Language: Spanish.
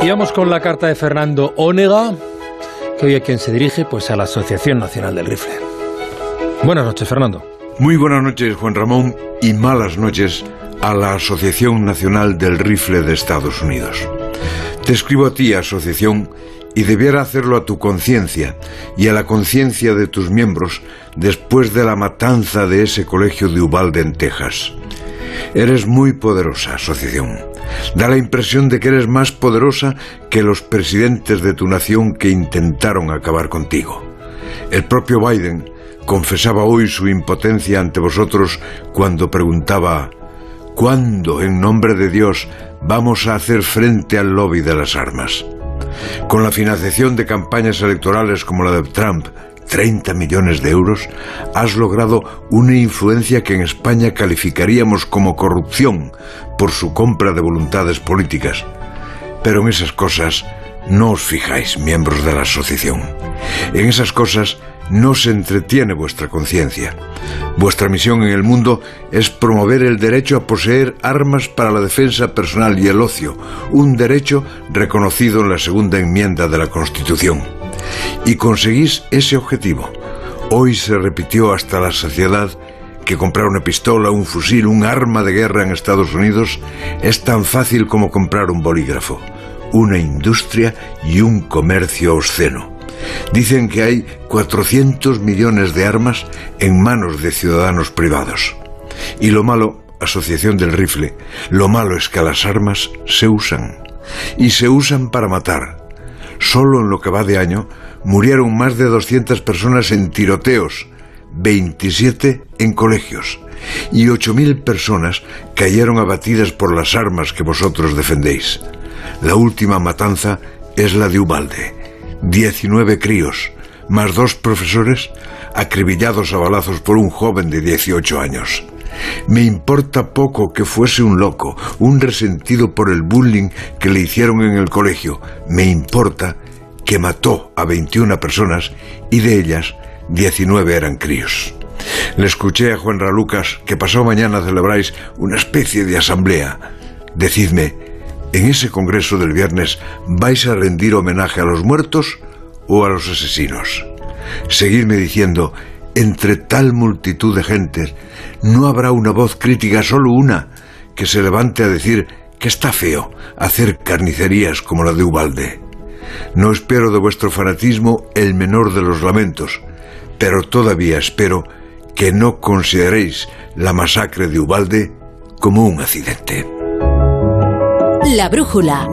Y vamos con la carta de Fernando Ónega, que hoy a quien se dirige pues a la Asociación Nacional del Rifle. Buenas noches, Fernando. Muy buenas noches, Juan Ramón, y malas noches a la Asociación Nacional del Rifle de Estados Unidos. Te escribo a ti, asociación, y debiera hacerlo a tu conciencia y a la conciencia de tus miembros después de la matanza de ese colegio de Uvalde en Texas. Eres muy poderosa, asociación. Da la impresión de que eres más poderosa que los presidentes de tu nación que intentaron acabar contigo. El propio Biden confesaba hoy su impotencia ante vosotros cuando preguntaba ¿Cuándo, en nombre de Dios, vamos a hacer frente al lobby de las armas? Con la financiación de campañas electorales como la de Trump, 30 millones de euros, has logrado una influencia que en España calificaríamos como corrupción por su compra de voluntades políticas. Pero en esas cosas no os fijáis, miembros de la asociación. En esas cosas no se entretiene vuestra conciencia. Vuestra misión en el mundo es promover el derecho a poseer armas para la defensa personal y el ocio, un derecho reconocido en la segunda enmienda de la Constitución. Y conseguís ese objetivo. Hoy se repitió hasta la saciedad que comprar una pistola, un fusil, un arma de guerra en Estados Unidos es tan fácil como comprar un bolígrafo, una industria y un comercio obsceno. Dicen que hay 400 millones de armas en manos de ciudadanos privados. Y lo malo, Asociación del Rifle, lo malo es que las armas se usan. Y se usan para matar. Solo en lo que va de año murieron más de 200 personas en tiroteos, 27 en colegios y 8.000 personas cayeron abatidas por las armas que vosotros defendéis. La última matanza es la de Ubalde. 19 críos, más dos profesores, acribillados a balazos por un joven de 18 años. Me importa poco que fuese un loco, un resentido por el bullying que le hicieron en el colegio. Me importa que mató a 21 personas y de ellas 19 eran críos. Le escuché a Juan Ralucas que pasado mañana celebráis una especie de asamblea. Decidme, ¿en ese congreso del viernes vais a rendir homenaje a los muertos o a los asesinos? Seguidme diciendo, entre tal multitud de gentes, no habrá una voz crítica, solo una, que se levante a decir que está feo hacer carnicerías como la de Ubalde. No espero de vuestro fanatismo el menor de los lamentos, pero todavía espero que no consideréis la masacre de Ubalde como un accidente. La brújula.